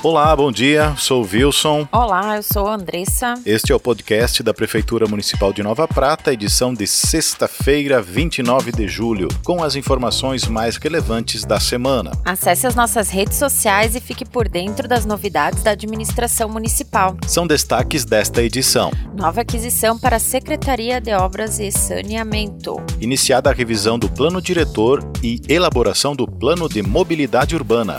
Olá, bom dia. Sou o Wilson. Olá, eu sou a Andressa. Este é o podcast da Prefeitura Municipal de Nova Prata, edição de sexta-feira, 29 de julho, com as informações mais relevantes da semana. Acesse as nossas redes sociais e fique por dentro das novidades da administração municipal. São destaques desta edição. Nova aquisição para a Secretaria de Obras e Saneamento. Iniciada a revisão do plano diretor e elaboração do plano de mobilidade urbana.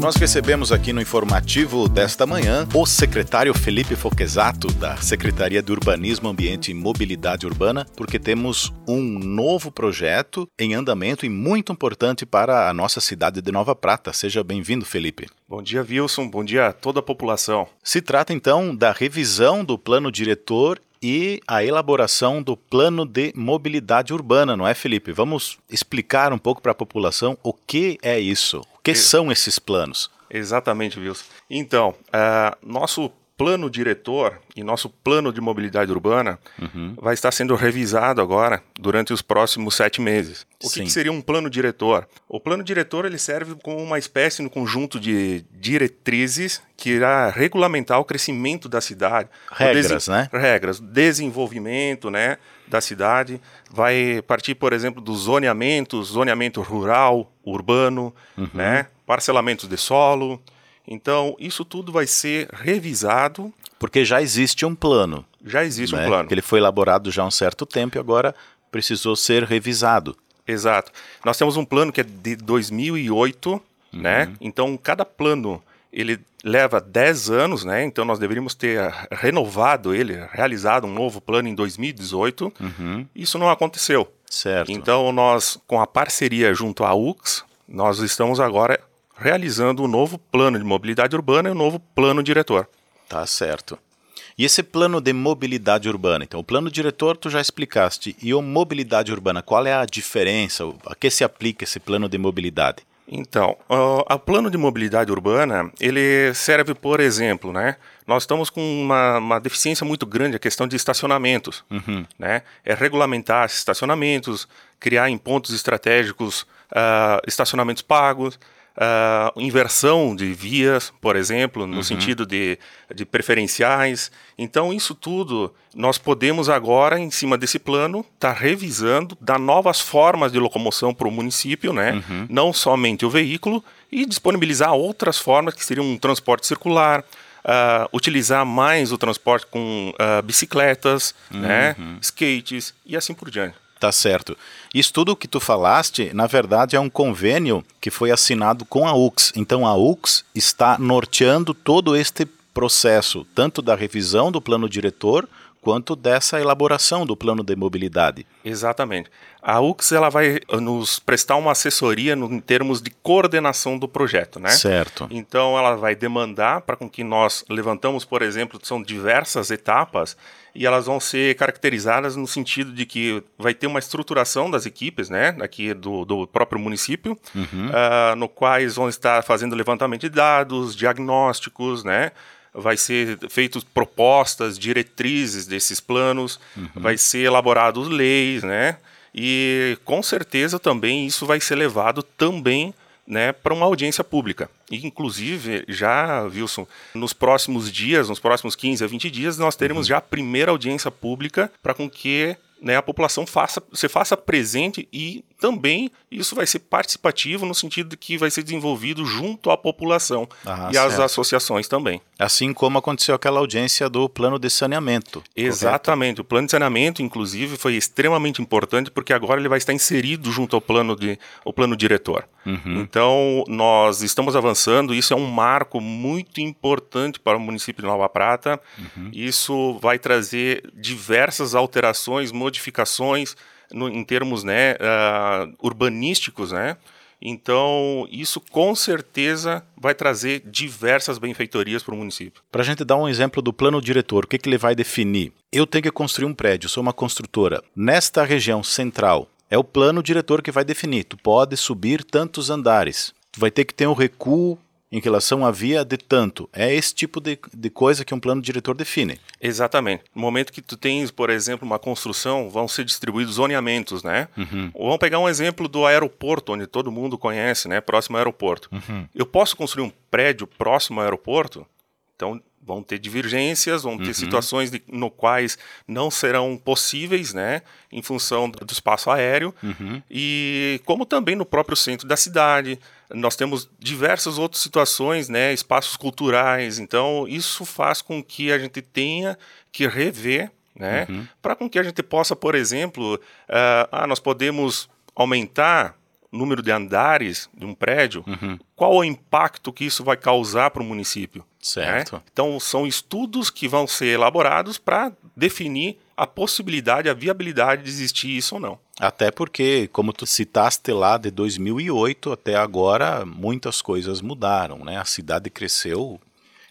Nós recebemos aqui no informativo desta manhã o secretário Felipe Foquesato, da Secretaria de Urbanismo, Ambiente e Mobilidade Urbana, porque temos um novo projeto em andamento e muito importante para a nossa cidade de Nova Prata. Seja bem-vindo, Felipe. Bom dia, Wilson. Bom dia a toda a população. Se trata então da revisão do plano diretor e a elaboração do plano de mobilidade urbana, não é, Felipe? Vamos explicar um pouco para a população o que é isso. Que são esses planos? Exatamente, Wilson. Então, uh, nosso plano diretor e nosso plano de mobilidade urbana uhum. vai estar sendo revisado agora durante os próximos sete meses. O que, que, seria um plano diretor? O plano diretor ele serve como uma espécie de conjunto de diretrizes que irá regulamentar o crescimento da cidade. Regras, né? Regras, desenvolvimento, né? Da cidade, vai partir, por exemplo, do zoneamento, zoneamento rural, urbano, uhum. né, parcelamentos de solo, então, isso tudo vai ser revisado. Porque já existe um plano. Já existe né? um plano. Que ele foi elaborado já há um certo tempo e agora precisou ser revisado. Exato. Nós temos um plano que é de 2008, uhum. né? Então, cada plano ele leva 10 anos, né? Então nós deveríamos ter renovado ele, realizado um novo plano em 2018. Uhum. Isso não aconteceu. Certo. Então nós, com a parceria junto à UX, nós estamos agora realizando o novo plano de mobilidade urbana e o novo plano diretor. Tá certo. E esse plano de mobilidade urbana? Então, o plano diretor tu já explicaste. E o mobilidade urbana, qual é a diferença? A que se aplica esse plano de mobilidade? Então, o plano de mobilidade urbana, ele serve, por exemplo, né? Nós estamos com uma, uma deficiência muito grande a questão de estacionamentos, uhum. né? É regulamentar estacionamentos, criar em pontos estratégicos uh, estacionamentos pagos, uh, inversão de vias, por exemplo, no uhum. sentido de, de preferenciais. Então, isso tudo nós podemos agora, em cima desse plano, estar tá revisando, dar novas formas de locomoção para o município, né? Uhum. não somente o veículo, e disponibilizar outras formas que seriam um transporte circular, Uh, utilizar mais o transporte com uh, bicicletas, né, uhum. né, skates e assim por diante. Tá certo. Isso tudo que tu falaste, na verdade, é um convênio que foi assinado com a UX. Então a UX está norteando todo este processo, tanto da revisão do plano diretor quanto dessa elaboração do plano de mobilidade. Exatamente. A UX ela vai nos prestar uma assessoria no, em termos de coordenação do projeto, né? Certo. Então ela vai demandar para com que nós levantamos, por exemplo, são diversas etapas e elas vão ser caracterizadas no sentido de que vai ter uma estruturação das equipes, né, aqui do, do próprio município, uhum. uh, no quais vão estar fazendo levantamento de dados, diagnósticos, né, vai ser feitas propostas, diretrizes desses planos, uhum. vai ser elaborados leis, né, e com certeza também isso vai ser levado também né, para uma audiência pública. E, inclusive, já, Wilson, nos próximos dias, nos próximos 15 a 20 dias, nós teremos uhum. já a primeira audiência pública para com que né, a população faça, se faça presente e também isso vai ser participativo no sentido de que vai ser desenvolvido junto à população ah, e certo. às associações também. Assim como aconteceu aquela audiência do plano de saneamento. Exatamente. Correto? O plano de saneamento, inclusive, foi extremamente importante porque agora ele vai estar inserido junto ao plano, de, ao plano diretor. Uhum. Então, nós estamos avançando, isso é um marco muito importante para o município de Nova Prata. Uhum. Isso vai trazer diversas alterações, modificações no, em termos né, uh, urbanísticos, né? Então, isso com certeza vai trazer diversas benfeitorias para o município. Para a gente dar um exemplo do plano diretor, o que, que ele vai definir? Eu tenho que construir um prédio, sou uma construtora. Nesta região central, é o plano diretor que vai definir. Tu pode subir tantos andares. Tu vai ter que ter um recuo em relação à via de tanto. É esse tipo de, de coisa que um plano diretor define. Exatamente. No momento que tu tens, por exemplo, uma construção, vão ser distribuídos zoneamentos, né? Uhum. Vamos pegar um exemplo do aeroporto, onde todo mundo conhece, né? Próximo ao aeroporto. Uhum. Eu posso construir um prédio próximo ao aeroporto? Então, vão ter divergências, vão ter uhum. situações de, no quais não serão possíveis, né, em função do espaço aéreo, uhum. e como também no próprio centro da cidade, nós temos diversas outras situações, né, espaços culturais, então isso faz com que a gente tenha que rever, né, uhum. para com que a gente possa, por exemplo, uh, ah, nós podemos aumentar número de andares de um prédio, uhum. qual o impacto que isso vai causar para o município? Certo. Né? Então, são estudos que vão ser elaborados para definir a possibilidade, a viabilidade de existir isso ou não. Até porque, como tu citaste lá de 2008 até agora, muitas coisas mudaram, né? A cidade cresceu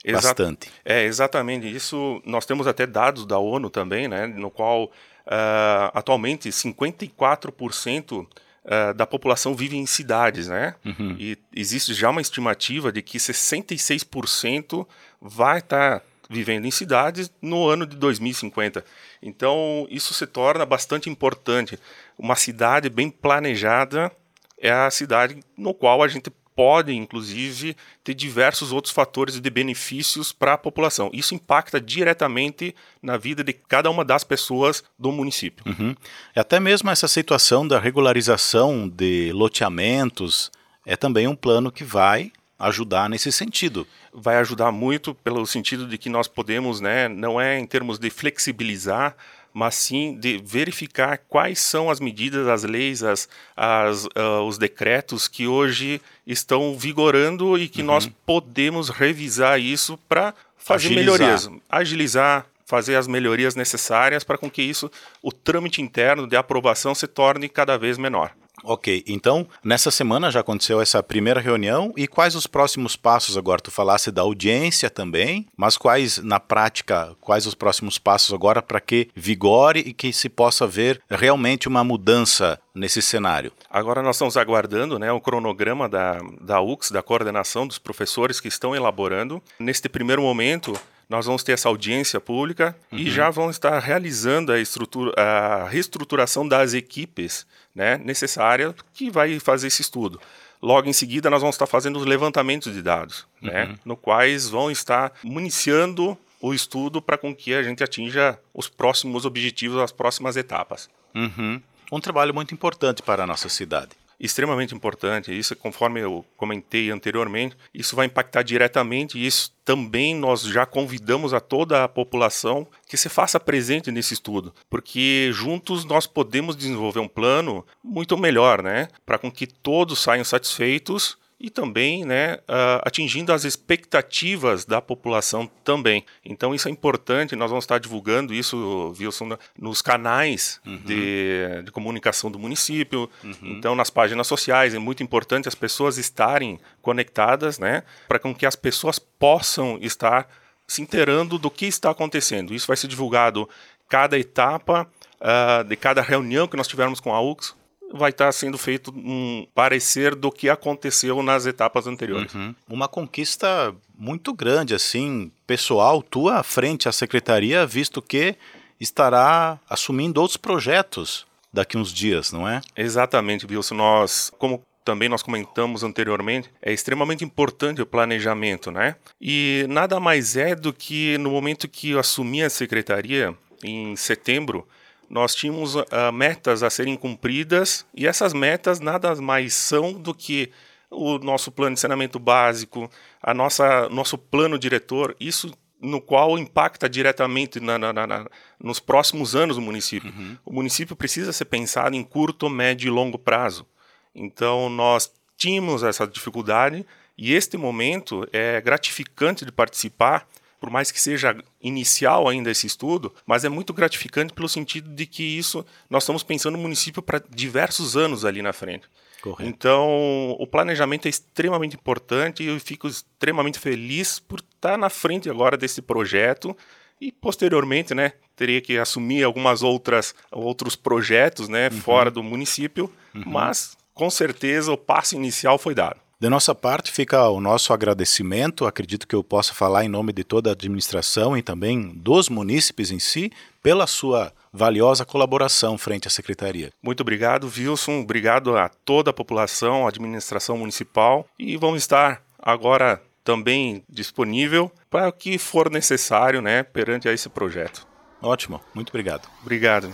Exa bastante. É, exatamente. Isso, nós temos até dados da ONU também, né? No qual, uh, atualmente, 54% uh, da população vive em cidades, né? Uhum. E existe já uma estimativa de que 66% vai estar tá vivendo em cidades no ano de 2050. Então, isso se torna bastante importante. Uma cidade bem planejada é a cidade no qual a gente pode, inclusive, ter diversos outros fatores de benefícios para a população. Isso impacta diretamente na vida de cada uma das pessoas do município. Uhum. E até mesmo essa situação da regularização de loteamentos é também um plano que vai ajudar nesse sentido. Vai ajudar muito pelo sentido de que nós podemos, né, não é em termos de flexibilizar mas sim de verificar quais são as medidas, as leis, as, as, uh, os decretos que hoje estão vigorando e que uhum. nós podemos revisar isso para fazer agilizar. melhorias, agilizar, fazer as melhorias necessárias para com que isso, o trâmite interno de aprovação se torne cada vez menor. Ok, então nessa semana já aconteceu essa primeira reunião e quais os próximos passos agora? Tu falasse da audiência também, mas quais na prática, quais os próximos passos agora para que vigore e que se possa ver realmente uma mudança nesse cenário? Agora nós estamos aguardando né, o cronograma da, da UX, da coordenação dos professores que estão elaborando. Neste primeiro momento, nós vamos ter essa audiência pública uhum. e já vão estar realizando a, estrutura, a reestruturação das equipes né, necessária que vai fazer esse estudo. Logo em seguida, nós vamos estar fazendo os levantamentos de dados, né, uhum. no quais vão estar municiando o estudo para com que a gente atinja os próximos objetivos, as próximas etapas. Uhum. Um trabalho muito importante para a nossa cidade extremamente importante. Isso, conforme eu comentei anteriormente, isso vai impactar diretamente isso também nós já convidamos a toda a população que se faça presente nesse estudo, porque juntos nós podemos desenvolver um plano muito melhor, né, para com que todos saiam satisfeitos e também né, uh, atingindo as expectativas da população também. Então isso é importante, nós vamos estar divulgando isso, Wilson, nos canais uhum. de, de, comunicação do município, uhum. então nas páginas sociais. É muito importante as pessoas estarem conectadas, né, para que as pessoas possam estar se inteirando do que está acontecendo. Isso vai ser divulgado cada etapa uh, de cada reunião que nós tivermos com a UX, vai estar sendo feito um parecer do que aconteceu nas etapas anteriores. Uhum. Uma conquista muito grande, assim, pessoal, tua frente à secretaria, visto que estará assumindo outros projetos daqui uns dias, não é? Exatamente, Wilson. Nós, como também nós comentamos anteriormente, é extremamente importante o planejamento, né? E nada mais é do que no momento que eu assumi a secretaria, em setembro, nós tínhamos uh, metas a serem cumpridas e essas metas nada mais são do que o nosso plano de saneamento básico, a nossa nosso plano diretor, isso no qual impacta diretamente na, na, na, nos próximos anos o município. Uhum. O município precisa ser pensado em curto, médio e longo prazo. Então nós tínhamos essa dificuldade e este momento é gratificante de participar por mais que seja inicial ainda esse estudo, mas é muito gratificante pelo sentido de que isso nós estamos pensando no município para diversos anos ali na frente. Correto. Então, o planejamento é extremamente importante e eu fico extremamente feliz por estar na frente agora desse projeto e posteriormente, né, teria que assumir algumas outras outros projetos, né, uhum. fora do município, uhum. mas com certeza o passo inicial foi dado. De nossa parte, fica o nosso agradecimento. Acredito que eu possa falar em nome de toda a administração e também dos munícipes em si, pela sua valiosa colaboração frente à secretaria. Muito obrigado, Wilson. Obrigado a toda a população, a administração municipal e vamos estar agora também disponível para o que for necessário, né, perante a esse projeto. Ótimo, muito obrigado. Obrigado.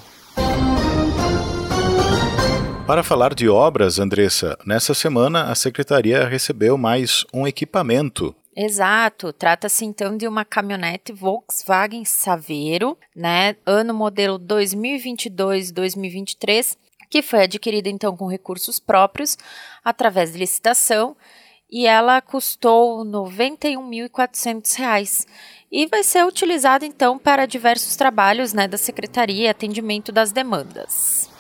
Para falar de obras, Andressa, nessa semana a secretaria recebeu mais um equipamento. Exato, trata-se então de uma caminhonete Volkswagen Saveiro, né, ano modelo 2022-2023, que foi adquirida então com recursos próprios através de licitação e ela custou R$ 91.400 e vai ser utilizada então para diversos trabalhos né, da secretaria e atendimento das demandas.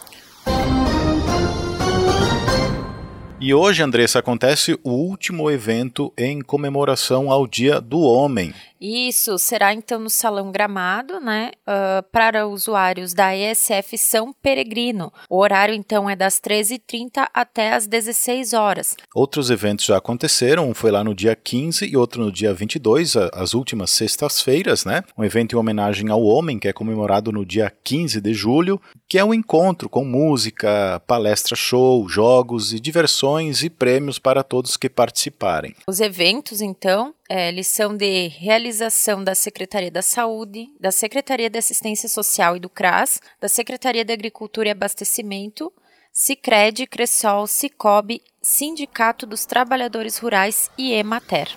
E hoje, Andressa, acontece o último evento em comemoração ao Dia do Homem. Isso será então no Salão Gramado, né, uh, para usuários da ESF São Peregrino. O horário então é das 13h30 até as 16 horas. Outros eventos já aconteceram, um foi lá no dia 15 e outro no dia 22, as últimas sextas-feiras, né? Um evento em homenagem ao homem, que é comemorado no dia 15 de julho, que é um encontro com música, palestra show, jogos e diversões e prêmios para todos que participarem. Os eventos, então, é, eles são de realização da Secretaria da Saúde, da Secretaria de Assistência Social e do CRAS, da Secretaria de Agricultura e Abastecimento, Sicredi, Cressol, Cicobi, Sindicato dos Trabalhadores Rurais e Emater.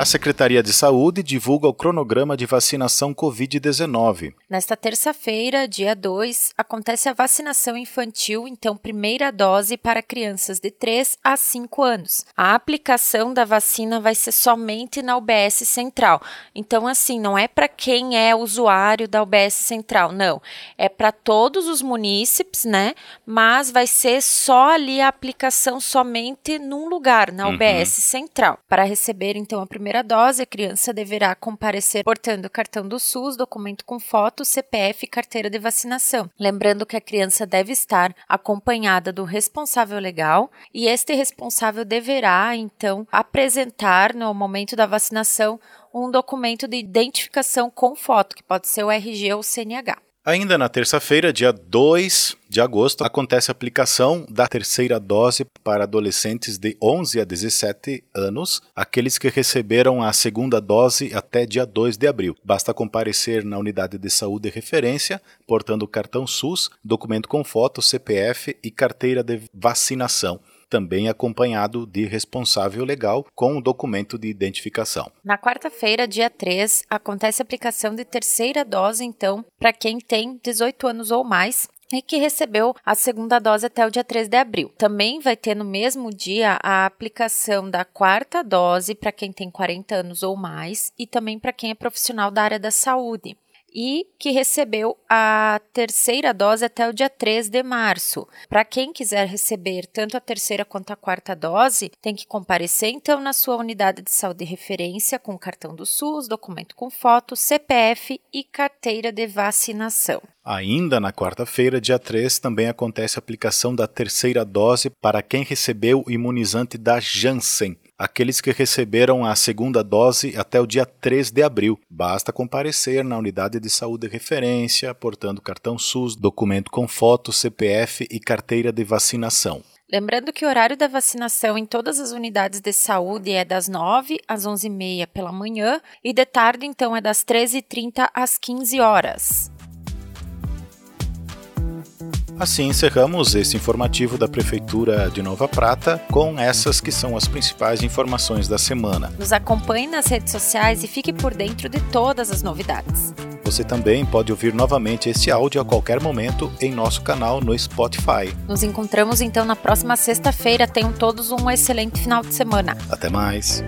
A Secretaria de Saúde divulga o cronograma de vacinação Covid-19. Nesta terça-feira, dia 2, acontece a vacinação infantil, então primeira dose para crianças de 3 a 5 anos. A aplicação da vacina vai ser somente na UBS Central. Então, assim, não é para quem é usuário da UBS Central, não. É para todos os munícipes, né? Mas vai ser só ali a aplicação somente num lugar, na UBS uhum. Central. Para receber, então, a primeira primeira dose, a criança deverá comparecer portando cartão do SUS, documento com foto, CPF e carteira de vacinação. Lembrando que a criança deve estar acompanhada do responsável legal e este responsável deverá, então, apresentar no momento da vacinação um documento de identificação com foto, que pode ser o RG ou o CNH. Ainda na terça-feira, dia 2 de agosto, acontece a aplicação da terceira dose para adolescentes de 11 a 17 anos, aqueles que receberam a segunda dose até dia 2 de abril. Basta comparecer na unidade de saúde de referência, portando cartão SUS, documento com foto, CPF e carteira de vacinação também acompanhado de responsável legal com o documento de identificação. Na quarta-feira, dia 3, acontece a aplicação de terceira dose, então, para quem tem 18 anos ou mais e que recebeu a segunda dose até o dia 3 de abril. Também vai ter no mesmo dia a aplicação da quarta dose para quem tem 40 anos ou mais e também para quem é profissional da área da saúde e que recebeu a terceira dose até o dia 3 de março. Para quem quiser receber tanto a terceira quanto a quarta dose, tem que comparecer então na sua unidade de saúde de referência com cartão do SUS, documento com foto, CPF e carteira de vacinação. Ainda na quarta-feira, dia 3, também acontece a aplicação da terceira dose para quem recebeu o imunizante da Janssen aqueles que receberam a segunda dose até o dia 3 de abril. Basta comparecer na unidade de saúde de referência, portando cartão SUS, documento com foto, CPF e carteira de vacinação. Lembrando que o horário da vacinação em todas as unidades de saúde é das 9 às 11h30 pela manhã e de tarde, então, é das 13h30 às 15 horas. Assim encerramos esse informativo da Prefeitura de Nova Prata com essas que são as principais informações da semana. Nos acompanhe nas redes sociais e fique por dentro de todas as novidades. Você também pode ouvir novamente esse áudio a qualquer momento em nosso canal no Spotify. Nos encontramos então na próxima sexta-feira. Tenham todos um excelente final de semana. Até mais.